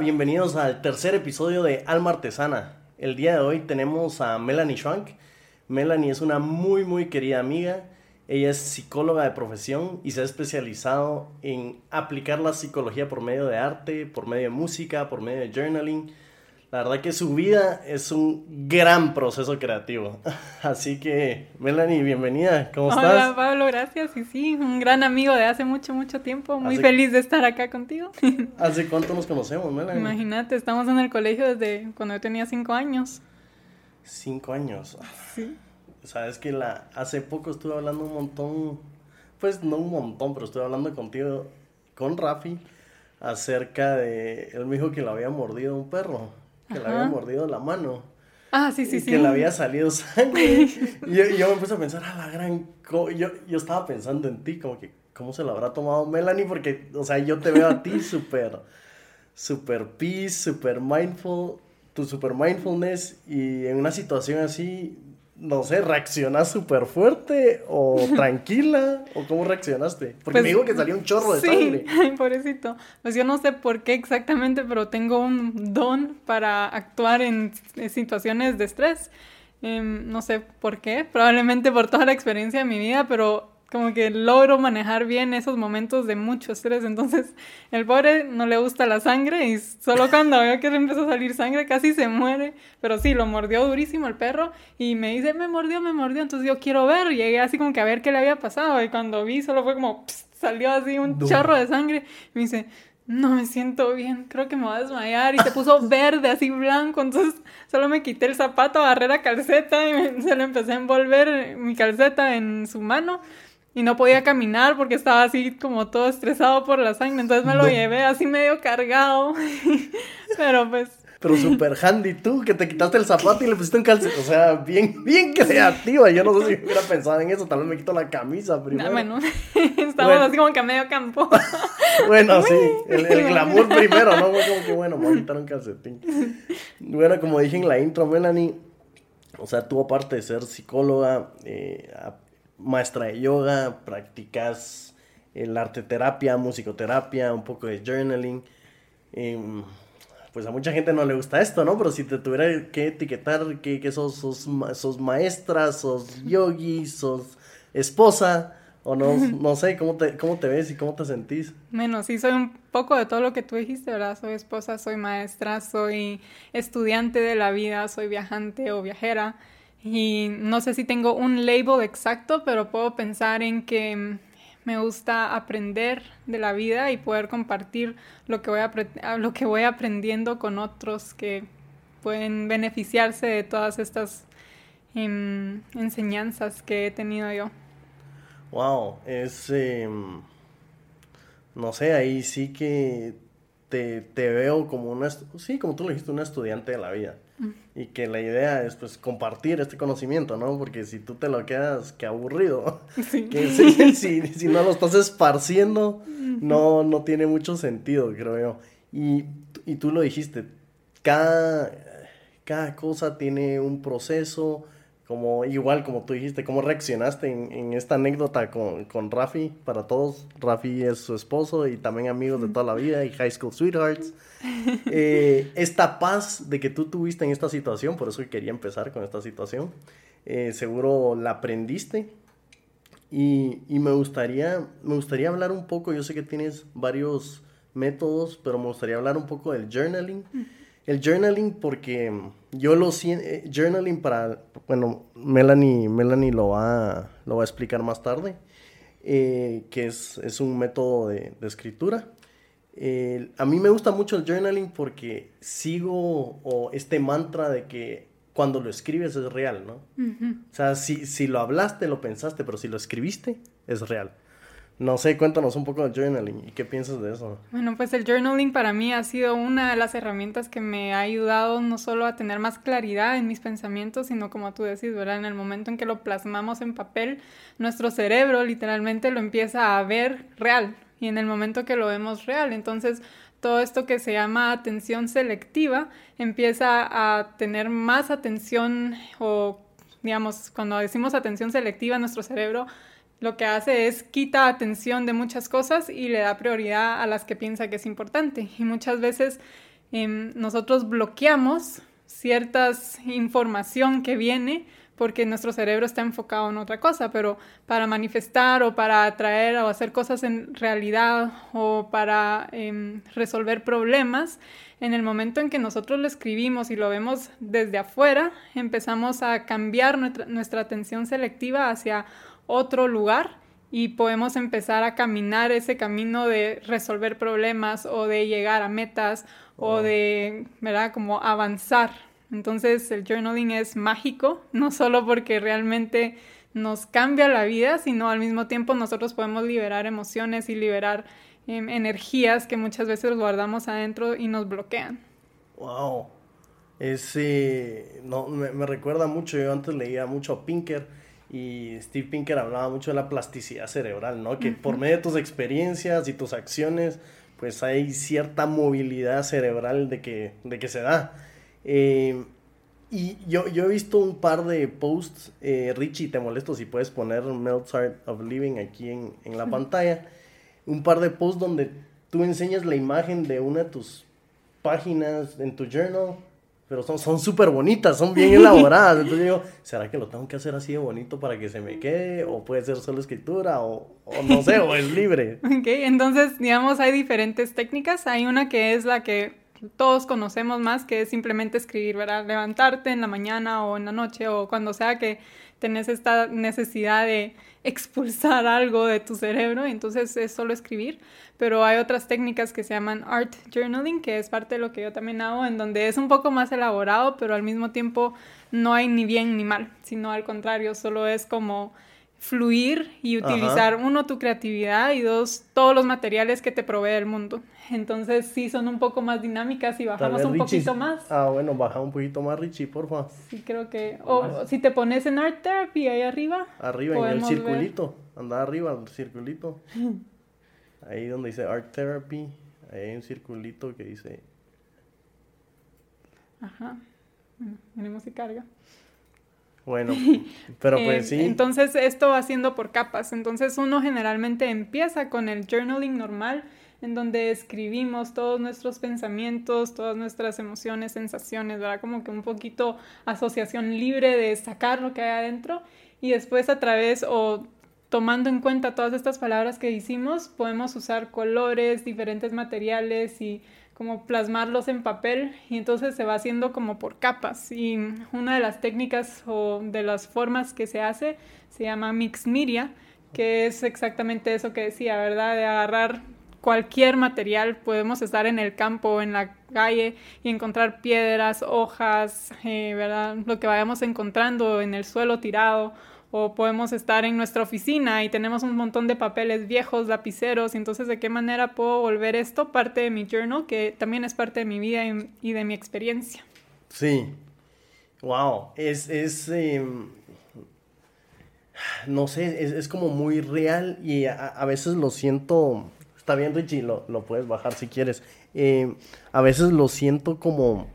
bienvenidos al tercer episodio de Alma Artesana. El día de hoy tenemos a Melanie Schwank. Melanie es una muy muy querida amiga. Ella es psicóloga de profesión y se ha especializado en aplicar la psicología por medio de arte, por medio de música, por medio de journaling la verdad que su vida es un gran proceso creativo. Así que, Melanie, bienvenida. ¿Cómo estás? Hola, Pablo, gracias. Y sí, un gran amigo de hace mucho, mucho tiempo. Muy feliz de estar acá contigo. ¿Hace cuánto nos conocemos, Melanie? Imagínate, estamos en el colegio desde cuando yo tenía cinco años. Cinco años. Sí. Sabes que la, hace poco estuve hablando un montón, pues no un montón, pero estuve hablando contigo, con Rafi, acerca de, él me dijo que lo había mordido un perro que le había mordido la mano. Ah, sí, sí, sí. Que le había salido sangre. y yo, me puse a pensar, a la gran. Yo, yo estaba pensando en ti, como que, ¿cómo se lo habrá tomado Melanie? Porque, o sea, yo te veo a ti súper, súper peace, súper mindful, tu super mindfulness, y en una situación así, no sé, ¿reaccionas súper fuerte o tranquila? ¿O cómo reaccionaste? Porque pues, me dijo que salió un chorro de sangre. Sí, pobrecito. Pues yo no sé por qué exactamente, pero tengo un don para actuar en, situaciones de estrés. Em, no sé por qué, probablemente por toda la experiencia de mi vida, pero como que logro manejar bien esos momentos de mucho estrés. Entonces, el pobre no le gusta la sangre y solo cuando veo que le empezó a salir sangre casi se muere. Pero sí, lo mordió durísimo el perro y me dice, me mordió, me mordió. Entonces yo quiero ver. Llegué así como que a ver qué le había pasado y cuando vi solo fue como, salió así un chorro de sangre. Y me dice, no me siento bien, creo que me voy a desmayar. Y se puso verde, así blanco. Entonces solo me quité el zapato, agarré la calceta y se lo empecé a envolver mi calceta en su mano y no podía caminar porque estaba así como todo estresado por la sangre. Entonces me lo llevé así medio cargado. Pero pues. Pero súper handy tú, que te quitaste el zapato y le pusiste un calcetín. O sea, bien, bien creativa. Yo no sé si hubiera pensado en eso. Tal vez me quito la camisa primero. bueno, estábamos así como que a medio campo. bueno, sí. El, glamour primero, ¿no? Fue como que, bueno, me voy a quitar un calcetín. Bueno, como dije en la intro, Melanie. O sea, tú aparte de ser psicóloga, eh, maestra de yoga, practicas el arte terapia, musicoterapia, un poco de journaling. Em, pues a mucha gente no le gusta esto, ¿no? Pero si te tuviera que etiquetar que, que sos, sos, sos, maestra, sos yogi, sos esposa, o no, no sé, ¿cómo te, ¿cómo te ves y cómo te sentís? Bueno, sí, soy un poco de todo lo que tú dijiste, ¿verdad? Soy esposa, soy maestra, soy estudiante de la vida, soy viajante o viajera. Y no sé si tengo un label exacto, pero puedo pensar en que me gusta aprender de la vida y poder compartir lo que voy, lo que voy aprendiendo con otros que pueden beneficiarse de todas estas em, enseñanzas que he tenido yo. Wow, es, em, no sé, ahí sí que te, te, veo como una, sí, como tú lo dijiste, una estudiante de la vida. Y que la idea es pues compartir este conocimiento, ¿no? Porque si tú te lo quedas, qué aburrido. Que si, si, no lo estás esparciendo, no, no tiene mucho sentido, creo yo. Y, y tú lo dijiste, cada, cada cosa tiene un proceso, como igual como tú dijiste, cómo reaccionaste en, esta anécdota con, con, Rafi, para todos. Rafi es su esposo y también amigos de toda la vida y high school sweethearts. Eh, esta paz de que tú tuviste en esta situación, por eso quería empezar con esta situación, eh, seguro la aprendiste. Y, y, me, gustaría, me gustaría hablar un poco, yo sé que tienes varios métodos, pero me gustaría hablar un poco del journaling. El journaling porque yo lo siento, eh, journaling para, bueno, Melanie, Melanie lo, va, lo va a explicar más tarde, eh, que es, es, un método de, de escritura. a mí me gusta mucho el journaling porque sigo o este mantra de que cuando lo escribes es real, ¿no? O sea, si, si lo hablaste, lo pensaste, pero si lo escribiste, es real. No sé, cuéntanos un poco del journaling y qué piensas de eso. Bueno, pues el journaling para mí ha sido una de las herramientas que me ha ayudado no solo a tener más claridad en mis pensamientos, sino como tú decís, ¿verdad? En el momento en que lo plasmamos en papel, nuestro cerebro literalmente lo empieza a ver real y en el momento que lo vemos real, entonces todo esto que se llama atención selectiva empieza a tener más atención o digamos, cuando decimos atención selectiva, nuestro cerebro lo que hace es quita atención de muchas cosas y le da prioridad a las que piensa que es importante. Y muchas veces em, nosotros bloqueamos ciertas información que viene porque nuestro cerebro está enfocado en otra cosa, pero para manifestar o para atraer o hacer cosas en realidad o para em, resolver problemas, en el momento en que nosotros lo escribimos y lo vemos desde afuera, empezamos a cambiar nuestra atención selectiva hacia otro lugar y podemos empezar a caminar ese camino de resolver problemas o de llegar a metas o de, ¿verdad? Como avanzar. Entonces el journaling es mágico, no solo porque realmente nos cambia la vida, sino al mismo tiempo nosotros podemos liberar emociones y liberar em, energías que muchas veces guardamos adentro y nos bloquean. Wow. Ese, no, me, me recuerda mucho, yo antes leía mucho a Pinker y Steve Pinker hablaba mucho de la plasticidad cerebral, ¿no? Que por medio de tus experiencias y tus acciones, pues hay cierta movilidad cerebral de que, de que se da. Eh, y yo, yo he visto un par de posts, eh, Richie, te molesto si puedes poner Mozart of Living aquí en, en la pantalla. Un par de posts donde tú enseñas la imagen de una de tus páginas en tu journal pero son súper bonitas, son bien elaboradas. Entonces digo, ¿será que lo tengo que hacer así de bonito para que se me quede? ¿O puede ser solo escritura? ¿O, o no sé, o es libre? Ok, entonces, digamos, hay diferentes técnicas. Hay una que es la que todos conocemos más, que es simplemente escribir, ¿verdad? Levantarte en la mañana o en la noche o cuando sea que tenés esta necesidad de expulsar algo de tu cerebro, entonces es solo escribir, pero hay otras técnicas que se llaman art journaling, que es parte de lo que yo también hago, en donde es un poco más elaborado, pero al mismo tiempo no hay ni bien ni mal, sino al contrario, solo es como fluir y utilizar, uno, tu creatividad y dos, todos los materiales que te provee el mundo. Entonces sí son un poco más dinámicas y bajamos un poquito más. Ah, bueno, baja un poquito más, Richie, por favor. Sí, creo que... O si te pones en Art Therapy ahí arriba. Arriba, en el circulito. Anda arriba, el circulito. ahí donde dice Art Therapy, ahí hay un circulito que dice... Ajá. Bueno, veremos si carga. Bueno, pero pues sí. Entonces esto va siendo por capas. Entonces uno generalmente empieza con el journaling normal, en donde escribimos todos nuestros pensamientos, todas nuestras emociones, sensaciones, ¿verdad? Como que un poquito asociación libre de sacar lo que hay adentro. Y después a través o tomando en cuenta todas estas palabras que hicimos, podemos usar colores, diferentes materiales y como plasmarlos en papel y entonces se va haciendo como por capas y una de las técnicas o de las formas que se hace se llama mix media que es exactamente eso que decía, ¿verdad? De agarrar cualquier material, podemos estar en el campo, en la calle y encontrar piedras, hojas, eh, ¿verdad? Lo que vayamos encontrando en el suelo tirado o podemos estar en nuestra oficina y tenemos un montón de papeles viejos, lapiceros, y entonces de qué manera puedo volver esto parte de mi journal, que también es parte de mi vida y, de mi experiencia. Sí, wow, es, es em, no sé, es, como muy real y a, veces lo siento, está bien Richie, lo, lo puedes bajar si quieres, em, a veces lo siento como,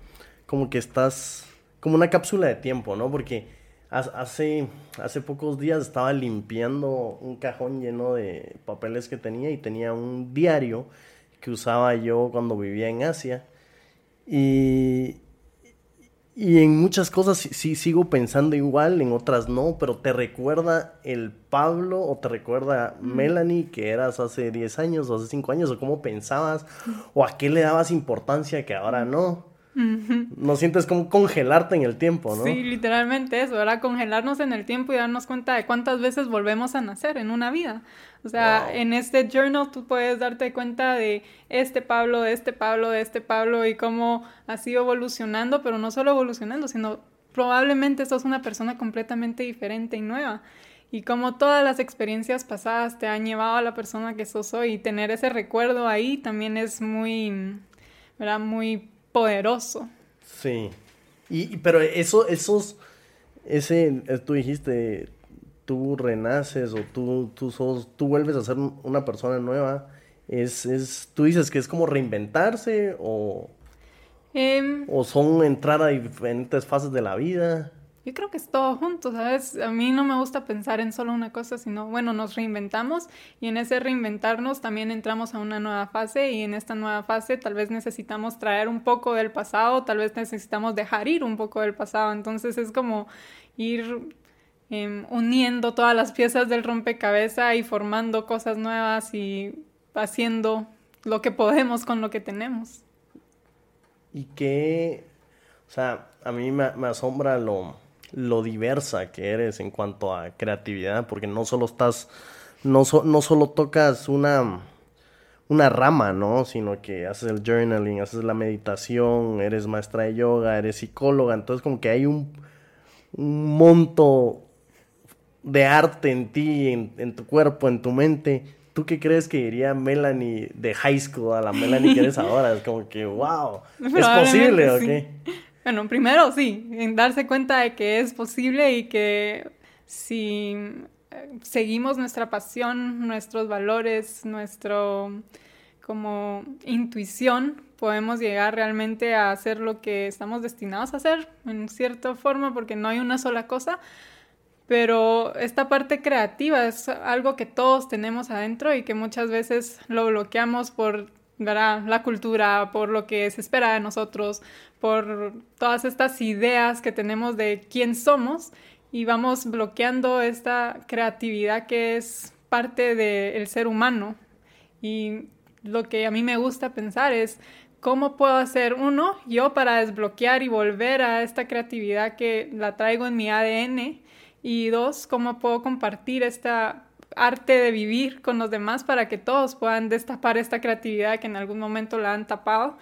como que estás, como una cápsula de tiempo, ¿no? Porque Hace, hace pocos días estaba limpiando un cajón lleno de papeles que tenía y tenía un diario que usaba yo cuando vivía en Asia. Y, y en muchas cosas sí, sigo pensando igual, en otras no, pero te recuerda el Pablo o te recuerda Melanie que eras hace 10 años o hace 5 años o cómo pensabas o a qué le dabas importancia que ahora no. No sientes como congelarte en el tiempo, ¿no? Sí, literalmente eso, ¿verdad? Congelarnos en el tiempo y darnos cuenta de cuántas veces volvemos a nacer en una vida. O sea, en este journal tú puedes darte cuenta de este Pablo, de este Pablo, de este Pablo y cómo ha sido evolucionando, pero no solo evolucionando, sino probablemente sos una persona completamente diferente y nueva. Y cómo todas las experiencias pasadas te han llevado a la persona que sos hoy y tener ese recuerdo ahí también es muy, ¿verdad? Muy poderoso. Sí. Y, pero eso, esos, ese, eh, tú dijiste, tú renaces o tú, tú sos, tú vuelves a ser una persona nueva. Es, es, tú dices que es como reinventarse o, em, o son entrar a diferentes fases de la vida. Yo creo que es todo junto, ¿sabes? A mí no me gusta pensar en solo una cosa, sino, bueno, nos reinventamos y en ese reinventarnos también entramos a una nueva fase y en esta nueva fase tal vez necesitamos traer un poco del pasado, tal vez necesitamos dejar ir un poco del pasado, entonces es como ir em, uniendo todas las piezas del rompecabezas y formando cosas nuevas y haciendo lo que podemos con lo que tenemos. Y que, o sea, a mí me, me asombra lo lo diversa que eres en cuanto a creatividad, porque no solo estás, no, no solo tocas una, una rama, ¿no? Sino que haces el journaling, haces la meditación, eres maestra de yoga, eres psicóloga, entonces como que hay un, un monto de arte en ti, en, tu cuerpo, en tu mente. ¿Tú qué crees que diría Melanie de high school a la Melanie que eres ahora? Es como que, wow, ¿es posible qué? Bueno, primero sí, en darse cuenta de que es posible y que si eh, seguimos nuestra pasión, nuestros valores, nuestro como intuición, podemos llegar realmente a hacer lo que estamos destinados a hacer, en cierta forma, porque no hay una sola cosa. Pero esta parte creativa es algo que todos tenemos adentro y que muchas veces lo bloqueamos por la cultura, por lo que se espera de nosotros, por todas estas ideas que tenemos de quién somos y vamos bloqueando esta creatividad que es parte del ser humano. Y lo que a mí me gusta pensar es cómo puedo hacer uno yo para desbloquear y volver a esta creatividad que la traigo en mi ADN y dos, cómo puedo compartir esta arte de vivir con los demás para que todos puedan destapar esta creatividad que en algún momento la han tapado.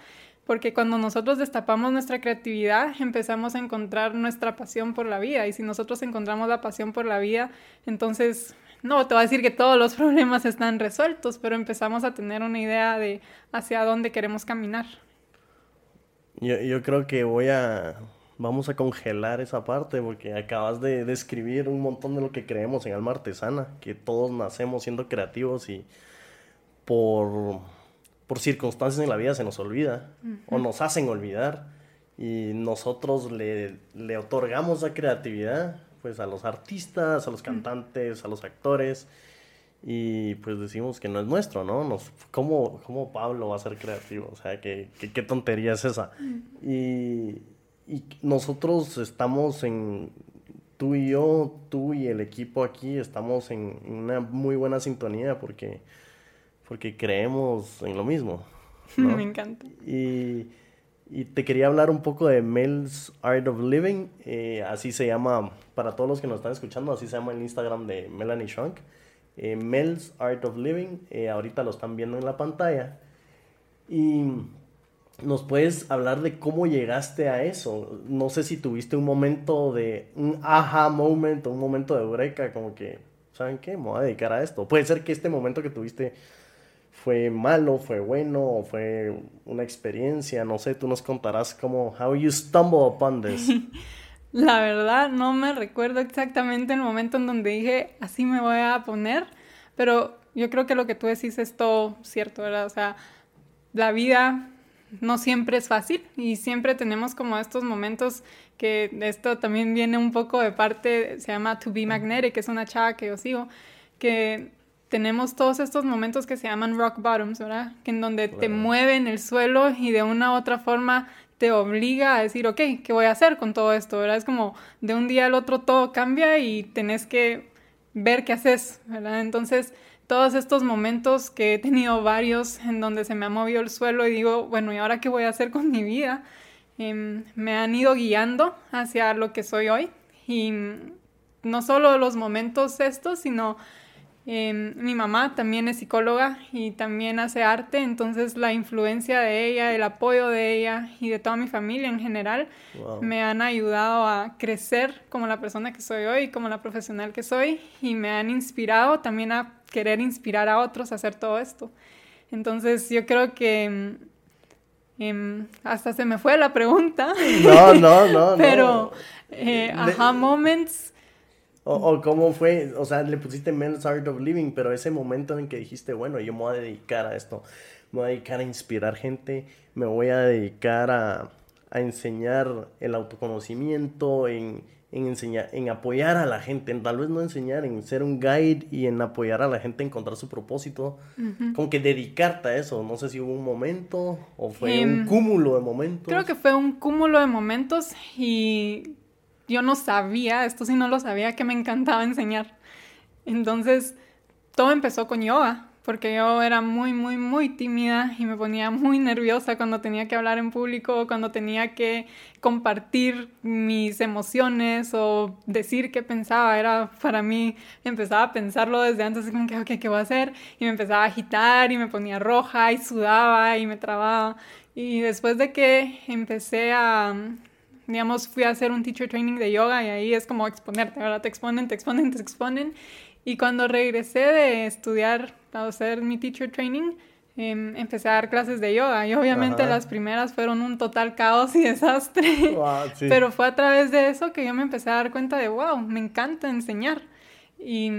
Porque cuando nosotros destapamos nuestra creatividad, empezamos a encontrar nuestra pasión por la vida. Y si nosotros encontramos la pasión por la vida, entonces, no te voy a decir que todos los problemas están resueltos, pero empezamos a tener una idea de hacia dónde queremos caminar. Yo, yo creo que voy a, vamos a congelar esa parte porque acabas de describir un montón de lo que creemos en alma artesana, que todos nacemos siendo creativos y por, por circunstancias en la vida se nos olvida o nos hacen olvidar y nosotros le, le otorgamos la creatividad pues a los artistas, a los cantantes, a los actores y pues decimos que no es nuestro, ¿no? Nos, ¿cómo, ¿Cómo Pablo va a ser creativo? O sea, ¿qué, qué, qué tontería es esa? Y y nosotros estamos en, tú y yo, tú y el equipo aquí, estamos en, una muy buena sintonía porque, porque creemos en lo mismo. Me encanta. Y, y, te quería hablar un poco de Mel's Art of Living, eh, así se llama, para todos los que nos están escuchando, así se llama el Instagram de Melanie Shrunk. Eh, Mel's Art of Living, eh, ahorita lo están viendo en la pantalla. Y ¿Nos puedes hablar de cómo llegaste a eso? No sé si tuviste un momento de un aha moment, un momento de eureka, como que, ¿saben qué? Me voy a dedicar a esto. Puede ser que este momento que tuviste fue malo, fue bueno, fue una experiencia, no sé, tú nos contarás cómo, how you stumble upon this. La verdad, no me recuerdo exactamente el momento en donde dije, así me voy a poner, pero yo creo que lo que tú decís es todo cierto, ¿verdad? O sea, la vida no siempre es fácil y siempre tenemos como estos momentos que esto también viene un poco de parte, se llama To Be Magnetic, que es una chava que yo sigo, que tenemos todos estos momentos que se llaman rock bottoms, ¿verdad? Que en donde te mueven el suelo y de una u otra forma te obliga a decir, ok, ¿qué voy a hacer con todo esto? ¿verdad? Es como de un día al otro todo cambia y tenés que ver qué haces, ¿verdad? Entonces, todos estos momentos que he tenido varios en donde se me ha movido el suelo y digo, bueno, ¿y ahora qué voy a hacer con mi vida? Em, me han ido guiando hacia lo que soy hoy y no solo los momentos estos, sino em, mi mamá también es psicóloga y también hace arte, entonces la influencia de ella, el apoyo de ella y de toda mi familia en general me han ayudado a crecer como la persona que soy hoy, como la profesional que soy y me han inspirado también a querer inspirar a otros a hacer todo esto. Entonces yo creo que em, hasta se me fue la pregunta. No, no, no. Pero eh, aha moments. O, cómo fue, o sea, le pusiste Men's Art of Living, pero ese momento en que dijiste, bueno, yo me voy a dedicar a esto, me voy a dedicar a inspirar gente, me voy a dedicar a, a enseñar el autoconocimiento, en, en, enseñar, en apoyar a la gente, en tal vez no enseñar, en ser un guide y en apoyar a la gente a encontrar su propósito, como que dedicarte a eso. No sé si hubo un momento o fue un em, cúmulo de momentos. Creo que fue un cúmulo de momentos y yo no sabía, esto sí no lo sabía, que me encantaba enseñar. Entonces, todo empezó con yoga porque yo era muy, muy, muy tímida y me ponía muy nerviosa cuando tenía que hablar en público, cuando tenía que compartir mis emociones o decir qué pensaba. Era para mí, empezaba a pensarlo desde antes, como que, ok, ¿qué voy a hacer? Y me empezaba a agitar y me ponía roja y sudaba y me trababa. Y después de que empecé a digamos, fui a hacer un teacher training de yoga y ahí es como exponerte, ¿verdad? Te exponen, te exponen, te exponen. Y cuando regresé de estudiar, a hacer mi teacher training, em, empecé a dar clases de yoga. Y obviamente las primeras fueron un total caos y desastre. Pero fue a través de eso que yo me empecé a dar cuenta de, wow, me encanta enseñar. Y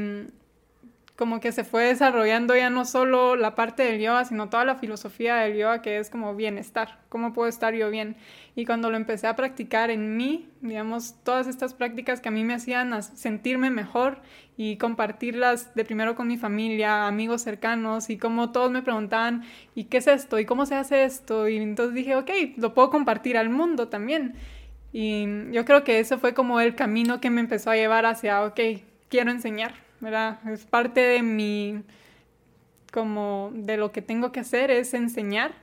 como que se fue desarrollando ya no solo la parte del yoga, sino toda la filosofía del yoga que es como bienestar, cómo puedo estar yo bien. Y cuando lo empecé a practicar en mí, digamos, todas estas prácticas que a mí me hacían sentirme mejor y compartirlas de primero con mi familia, amigos cercanos y como todos me preguntaban, ¿y qué es esto? ¿Y cómo se hace esto? Y entonces dije, ok, lo puedo compartir al mundo también. Y yo creo que eso fue como el camino que me empezó a llevar hacia, ok, quiero enseñar ¿verdad? Es parte de mi, como de lo que tengo que hacer es enseñar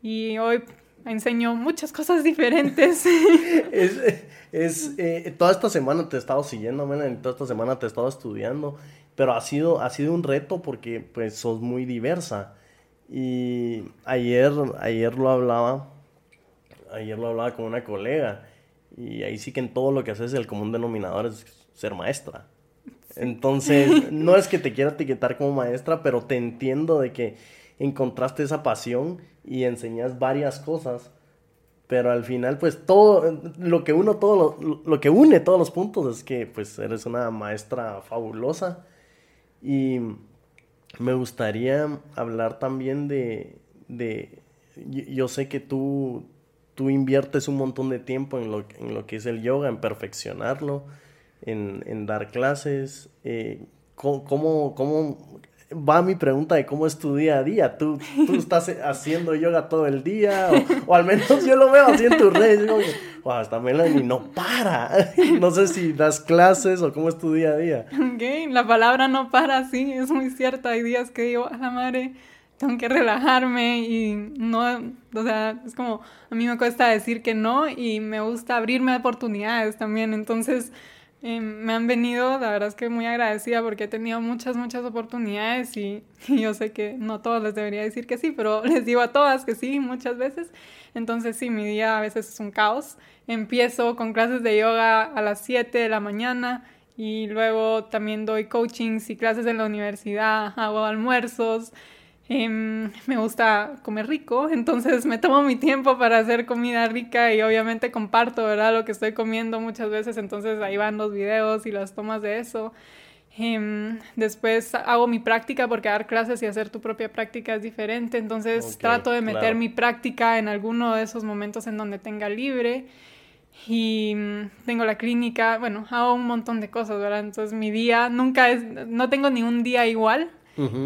y hoy enseño muchas cosas diferentes. es, es eh, toda esta semana te he estado siguiendo, toda esta semana te he estado estudiando, pero ha sido, ha sido un reto porque pues sos muy diversa. Y ayer, ayer lo hablaba, ayer lo hablaba con una colega y ahí sí que en todo lo que haces el común denominador es ser maestra. Entonces, no es que te quiera etiquetar como maestra, pero te entiendo de que encontraste esa pasión y enseñas varias cosas. Pero al final, pues todo, lo que uno, todo lo, que une todos los puntos es que pues eres una maestra fabulosa. Y me gustaría hablar también de, de yo sé que tú, tú inviertes un montón de tiempo en lo, en lo que es el yoga, en perfeccionarlo en, dar clases. Eh, ¿cómo, ¿cómo, va mi pregunta de cómo es tu día a día? ¿Tú, tú estás haciendo yoga todo el día? O, al menos yo lo veo así en tus redes. Digo, wow, esta Melanie no para. no sé si das clases o cómo es tu día a día. Ok, la palabra no para, sí, es muy cierta. Hay días que digo, a la madre tengo que relajarme y no, o sea, es como, a mí me cuesta decir que no y me gusta abrirme oportunidades también, entonces me han venido, la verdad es que muy agradecida porque he tenido muchas, muchas oportunidades y, yo sé que no todos les debería decir que sí, pero les digo a todas que sí muchas veces. Entonces sí, mi día a veces es un caos. Empiezo con clases de yoga a las 7 de la mañana y luego también doy coachings y clases en la universidad, hago almuerzos. Em, me gusta comer rico, entonces me tomo mi tiempo para hacer comida rica y obviamente comparto, ¿verdad? Lo que estoy comiendo muchas veces, entonces ahí van los videos y las tomas de eso. Em, después hago mi práctica porque dar clases y hacer tu propia práctica es diferente, entonces trato de meter mi práctica en alguno de esos momentos en donde tenga libre y mm, tengo la clínica, bueno, hago un montón de cosas, ¿verdad? Entonces mi día nunca es, no tengo ni un día igual,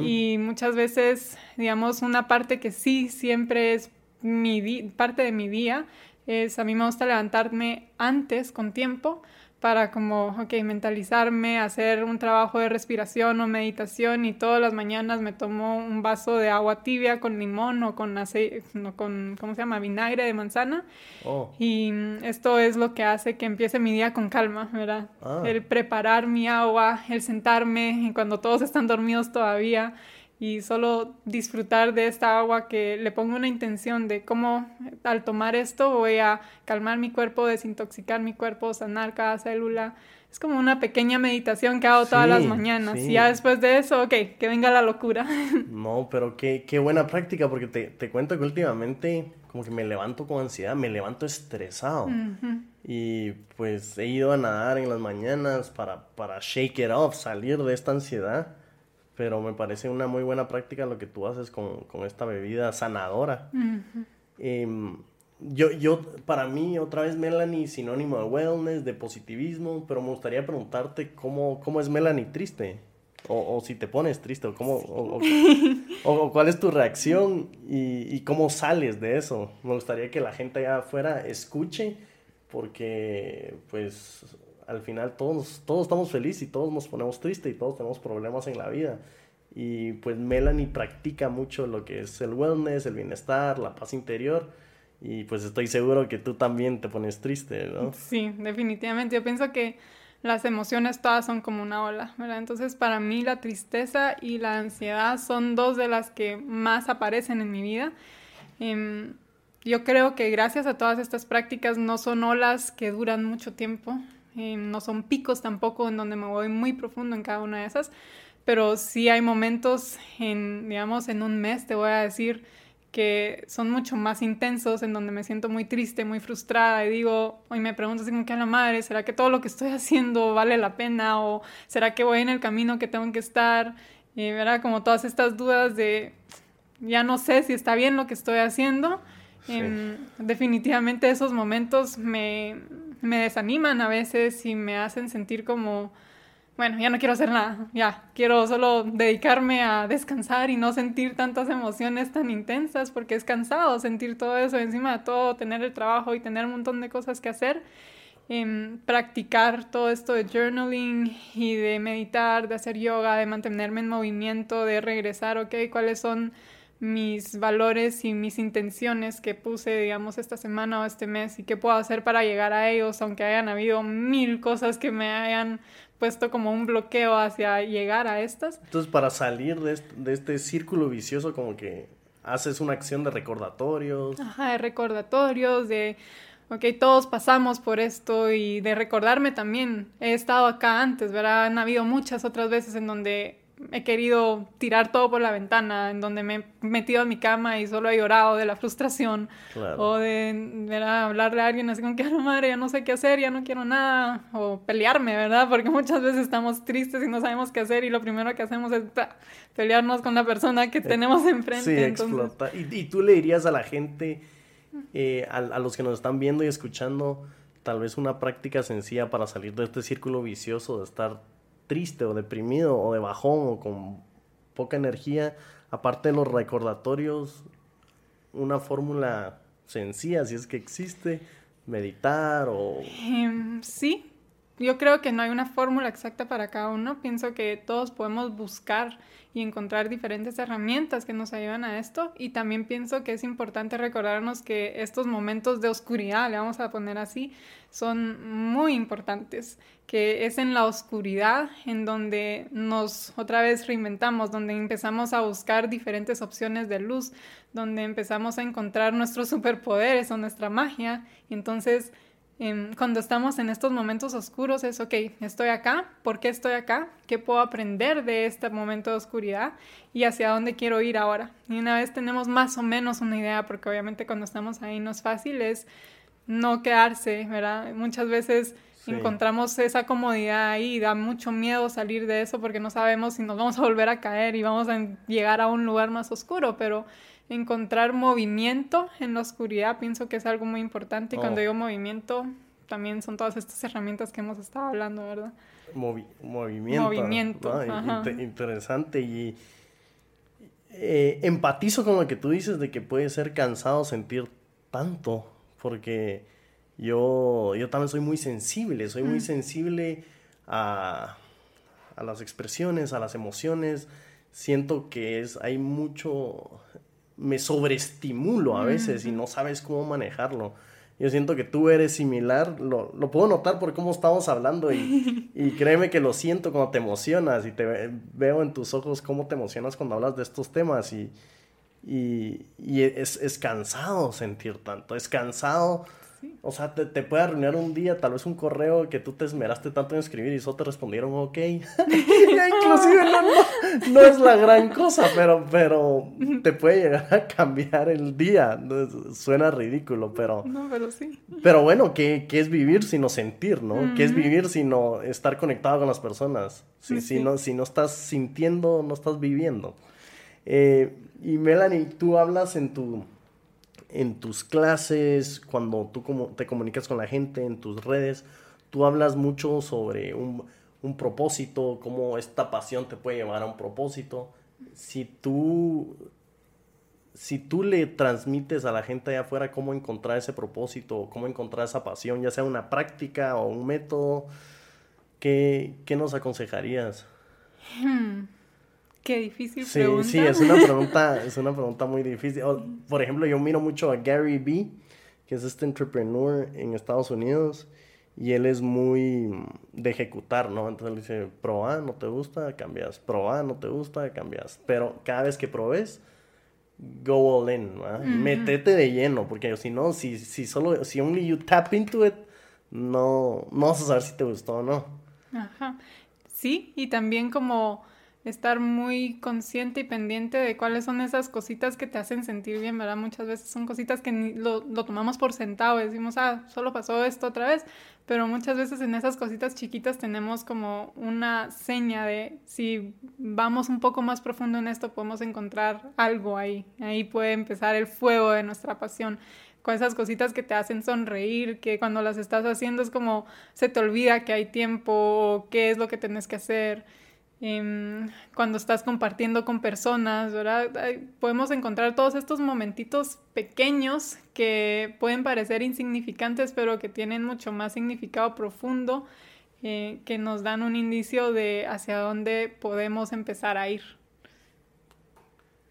y muchas veces, digamos, una parte que sí siempre es mi parte de mi día es a mí me gusta levantarme antes con tiempo para como, ok, mentalizarme, hacer un trabajo de respiración o meditación y todas las mañanas me tomo un vaso de agua tibia con limón o con aceite, no, con, ¿cómo se llama? Vinagre de manzana. Oh. Y esto es lo que hace que empiece mi día con calma, ¿verdad? Ah. El preparar mi agua, el sentarme cuando todos están dormidos todavía y solo disfrutar de esta agua que le pongo una intención de cómo al tomar esto voy a calmar mi cuerpo, desintoxicar mi cuerpo, sanar cada célula. Es como una pequeña meditación que hago todas las mañanas. Y ya después de eso, ok, que venga la locura. No, pero qué, qué buena práctica, porque te, te, cuento que últimamente como que me levanto con ansiedad, me levanto estresado. Y pues he ido a nadar en las mañanas para, para shake it off, salir de esta ansiedad pero me parece una muy buena práctica lo que tú haces con, esta bebida sanadora. Em, yo, yo, para mí, otra vez Melanie, sinónimo de wellness, de positivismo, pero me gustaría preguntarte cómo, cómo es Melanie triste. O, o si te pones triste, o, cómo, o, o, cuál es tu reacción y, y, cómo sales de eso. Me gustaría que la gente allá afuera escuche, porque pues al final todos, todos estamos felices y todos nos ponemos tristes y todos tenemos problemas en la vida. Y pues Melanie practica mucho lo que es el wellness, el bienestar, la paz interior. Y pues estoy seguro que tú también te pones triste, ¿no? Sí, definitivamente. Yo pienso que las emociones todas son como una ola, ¿verdad? Entonces para mí la tristeza y la ansiedad son dos de las que más aparecen en mi vida. Em, yo creo que gracias a todas estas prácticas no son olas que duran mucho tiempo, no son picos tampoco en donde me voy muy profundo en cada una de esas, pero sí hay momentos en, digamos, en un mes, te voy a decir, que son mucho más intensos, en donde me siento muy triste, muy frustrada y digo, hoy me pregunto así como que a la madre, ¿será que todo lo que estoy haciendo vale la pena? ¿O será que voy en el camino que tengo que estar? Y verá como todas estas dudas de, ya no sé si está bien lo que estoy haciendo. Em, definitivamente esos momentos me, me desaniman a veces y me hacen sentir como bueno, ya no quiero hacer nada, ya, quiero solo dedicarme a descansar y no sentir tantas emociones tan intensas porque es cansado sentir todo eso encima de todo, tener el trabajo y tener un montón de cosas que hacer. Em, practicar todo esto de journaling y de meditar, de hacer yoga, de mantenerme en movimiento, de regresar, ok, cuáles son mis valores y mis intenciones que puse, digamos, esta semana o este mes y qué puedo hacer para llegar a ellos, aunque hayan habido mil cosas que me hayan puesto como un bloqueo hacia llegar a estas. Entonces, para salir de este, de este círculo vicioso, como que haces una acción de recordatorios. Ajá, de recordatorios, de, ok, todos pasamos por esto y de recordarme también, he estado acá antes, ¿verdad? Han habido muchas otras veces en donde he querido tirar todo por la ventana, en donde me he metido a mi cama y solo he llorado de la frustración. O de, hablarle a alguien así como que, a madre, ya no sé qué hacer, ya no quiero nada. O pelearme, ¿verdad? Porque muchas veces estamos tristes y no sabemos qué hacer y lo primero que hacemos es pelearnos con la persona que eh, tenemos enfrente. Sí, explota. ¿Y, tú le dirías a la gente, eh, a, a los que nos están viendo y escuchando, tal vez una práctica sencilla para salir de este círculo vicioso de estar triste o deprimido o de bajón o con poca energía, aparte de los recordatorios, una fórmula sencilla, si es que existe, meditar o... Em, sí, yo creo que no hay una fórmula exacta para cada uno. Pienso que todos podemos buscar y encontrar diferentes herramientas que nos ayudan a esto. Y también pienso que es importante recordarnos que estos momentos de oscuridad, le vamos a poner así, son muy importantes. Que es en la oscuridad en donde nos otra vez reinventamos, donde empezamos a buscar diferentes opciones de luz, donde empezamos a encontrar nuestros superpoderes o nuestra magia. Y cuando estamos en estos momentos oscuros es, ok, estoy acá, ¿por qué estoy acá? ¿Qué puedo aprender de este momento de oscuridad? Y hacia dónde quiero ir ahora. Y una vez tenemos más o menos una idea, porque obviamente cuando estamos ahí no es fácil, es no quedarse, ¿verdad? Muchas veces encontramos esa comodidad ahí y da mucho miedo salir de eso porque no sabemos si nos vamos a volver a caer y vamos a llegar a un lugar más oscuro, pero encontrar movimiento en la oscuridad pienso que es algo muy importante y cuando oh. digo movimiento también son todas estas herramientas que hemos estado hablando, ¿verdad? movimiento. Movimiento. interesante y eh, empatizo con lo que tú dices de que puede ser cansado sentir tanto porque yo, yo también soy muy sensible, soy muy mm. sensible a, a las expresiones, a las emociones. Siento que es, hay mucho, me sobreestimulo a veces y no sabes cómo manejarlo. Yo siento que tú eres similar, lo, lo puedo notar por cómo estamos hablando y, y, créeme que lo siento cuando te emocionas y te veo en tus ojos cómo te emocionas cuando hablas de estos temas y, y, y es, es, cansado sentir tanto, es cansado o sea, te, te, puede arruinar un día, tal vez un correo que tú te esmeraste tanto en escribir y solo te respondieron ok. Inclusive no, no, es la gran cosa, pero, pero te puede llegar a cambiar el día. Suena ridículo, pero... No, pero sí. Pero bueno, ¿qué, qué es vivir sino sentir, no? ¿Qué es vivir sino estar conectado con las personas? Si, si, no, si no estás sintiendo, no estás viviendo. Eh, y Melanie, tú hablas en tu en tus clases, cuando tú como te comunicas con la gente, en tus redes, tú hablas mucho sobre un, un propósito, cómo esta pasión te puede llevar a un propósito. Si tú si tú le transmites a la gente allá afuera cómo encontrar ese propósito, cómo encontrar esa pasión, ya sea una práctica o un método, ¿qué, qué nos aconsejarías? Hmm, qué difícil sí, pregunta. Sí, es una pregunta, es una pregunta muy difícil. por ejemplo, yo miro mucho a Gary Vee, que es este entrepreneur en Estados Unidos, y él es muy de ejecutar, ¿no? Entonces él dice, proba, no te gusta, cambias, proba, no te gusta, cambias. Pero cada vez que probes, go all in, Metete de lleno, porque si no, si, si solo, si only you tap into it, no, no vas a saber si te gustó o no. Ajá. Sí, y también como estar muy consciente y pendiente de cuáles son esas cositas que te hacen sentir bien, ¿verdad? Muchas veces son cositas que ni lo, tomamos por sentado, decimos, ah, solo pasó esto otra vez, pero muchas veces en esas cositas chiquitas tenemos como una seña de si vamos un poco más profundo en esto, podemos encontrar algo ahí, ahí puede empezar el fuego de nuestra pasión con esas cositas que te hacen sonreír, que cuando las estás haciendo es como se te olvida que hay tiempo, o qué es lo que tienes que hacer. Em, cuando estás compartiendo con personas, ¿verdad? Podemos encontrar todos estos momentitos pequeños que pueden parecer insignificantes, pero que tienen mucho más significado profundo, eh, que nos dan un indicio de hacia dónde podemos empezar a ir.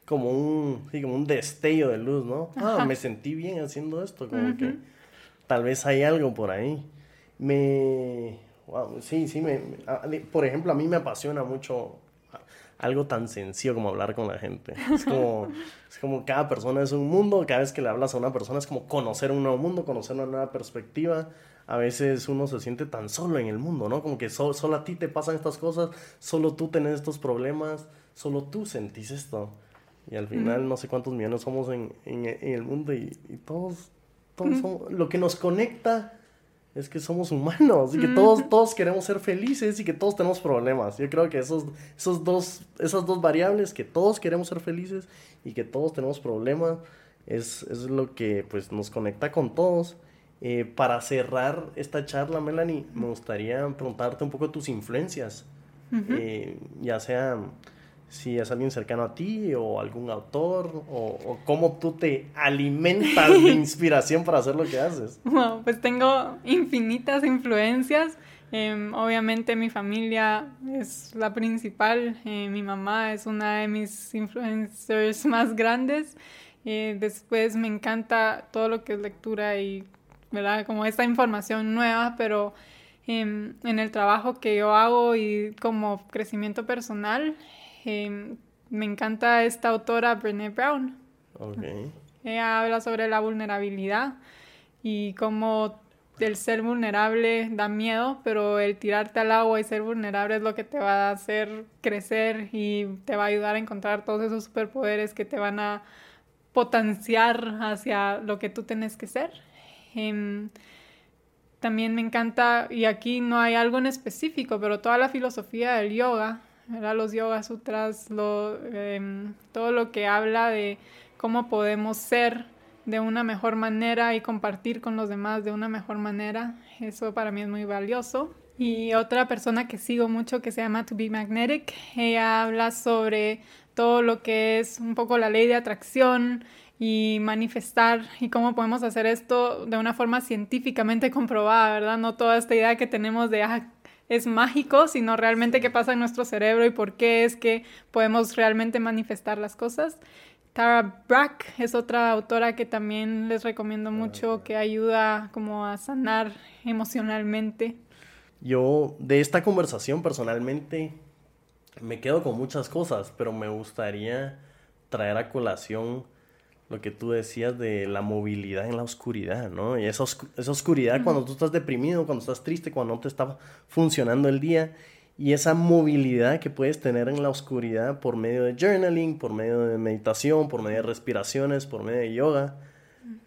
Como un, sí, como un destello de luz, ¿no? Ah, me sentí bien haciendo esto, como que tal vez hay algo por ahí. Me, Wow, sí, sí, me, por ejemplo, a mí me apasiona mucho algo tan sencillo como hablar con la gente. Es como, es como cada persona es un mundo, cada vez que le hablas a una persona es como conocer un nuevo mundo, conocer una nueva perspectiva. A veces uno se siente tan solo en el mundo, ¿no? Como que solo a ti te pasan estas cosas, solo tú tenés estos problemas, solo tú sentís esto. Y al final no sé cuántos millones somos en, en, el mundo y, todos, todos somos, lo que nos conecta es que somos humanos y que todos, todos queremos ser felices y que todos tenemos problemas. Yo creo que esos, esos dos, esas dos variables, que todos queremos ser felices y que todos tenemos problemas, es, es lo que pues, nos conecta con todos. Eh, para cerrar esta charla, Melanie, me gustaría preguntarte un poco tus influencias, eh, ya sea si es alguien cercano a ti o algún autor o, cómo tú te alimentas de inspiración para hacer lo que haces. Wow, pues tengo infinitas influencias. Em, obviamente mi familia es la principal, eh, mi mamá es una de mis influencers más grandes. Eh, después me encanta todo lo que es lectura y, ¿verdad? Como esta información nueva, pero em, en el trabajo que yo hago y como crecimiento personal, Em, me encanta esta autora, Brené Brown. Ella habla sobre la vulnerabilidad y cómo el ser vulnerable da miedo, pero el tirarte al agua y ser vulnerable es lo que te va a hacer crecer y te va a ayudar a encontrar todos esos superpoderes que te van a potenciar hacia lo que tú tienes que ser. Em, también me encanta, y aquí no hay algo en específico, pero toda la filosofía del yoga los Yoga Sutras, lo, em, todo lo que habla de cómo podemos ser de una mejor manera y compartir con los demás de una mejor manera. Eso para mí es muy valioso. Y otra persona que sigo mucho que se llama To Be Magnetic, ella habla sobre todo lo que es un poco la ley de atracción y manifestar y cómo podemos hacer esto de una forma científicamente comprobada, ¿verdad? No toda esta idea que tenemos de, ah, es mágico, sino realmente qué pasa en nuestro cerebro y por qué es que podemos realmente manifestar las cosas. Tara Brack es otra autora que también les recomiendo mucho, que ayuda como a sanar emocionalmente. Yo de esta conversación personalmente me quedo con muchas cosas, pero me gustaría traer a colación lo que tú decías de la movilidad en la oscuridad, ¿no? Y esa, esa oscuridad cuando tú estás deprimido, cuando estás triste, cuando no te está funcionando el día, y esa movilidad que puedes tener en la oscuridad por medio de journaling, por medio de meditación, por medio de respiraciones, por medio de yoga,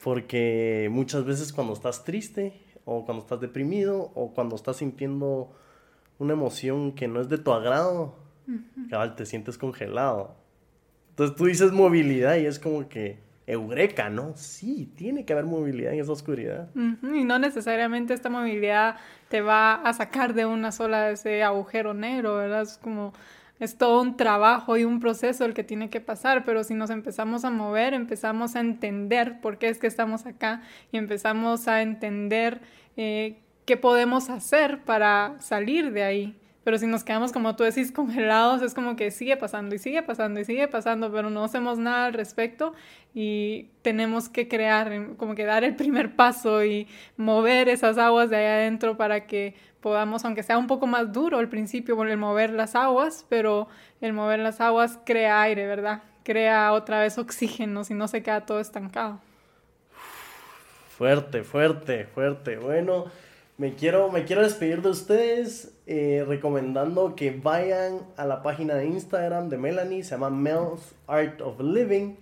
porque muchas veces cuando estás triste o cuando estás deprimido o cuando estás sintiendo una emoción que no es de tu agrado, cabal, te sientes congelado. Entonces tú dices movilidad y es como que eureka, ¿no? Sí, tiene que haber movilidad en esa oscuridad. Y no necesariamente esta movilidad te va a sacar de una sola ese agujero negro, ¿verdad? Es como es todo un trabajo y un proceso el que tiene que pasar, pero si nos empezamos a mover, empezamos a entender por qué es que estamos acá y empezamos a entender eh, qué podemos hacer para salir de ahí. Pero si nos quedamos, como tú decís, congelados, es como que sigue pasando y sigue pasando y sigue pasando, pero no hacemos nada al respecto y tenemos que crear, como que dar el primer paso y mover esas aguas de ahí adentro para que podamos, aunque sea un poco más duro al principio el mover las aguas, pero el mover las aguas crea aire, ¿verdad? Crea otra vez oxígeno, si no se queda todo estancado. Fuerte, fuerte, fuerte. Bueno, me quiero, me quiero despedir de ustedes eh, recomendando que vayan a la página de Instagram de Melanie, se llama Mel's Art of Living.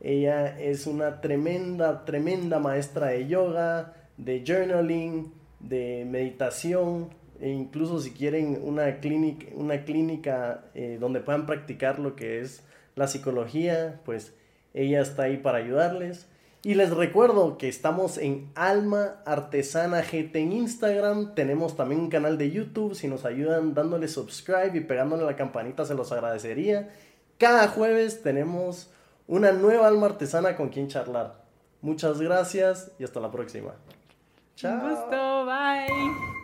Ella es una tremenda, tremenda maestra de yoga, de journaling, de meditación, e incluso si quieren una clínica, una clínica eh, donde puedan practicar lo que es la psicología, pues ella está ahí para ayudarles. Y les recuerdo que estamos en Alma Artesana GT en Instagram. Tenemos también un canal de YouTube. Si nos ayudan dándole subscribe y pegándole la campanita, se los agradecería. Cada jueves tenemos una nueva alma artesana con quien charlar. Muchas gracias y hasta la próxima. Chao. Un gusto, bye.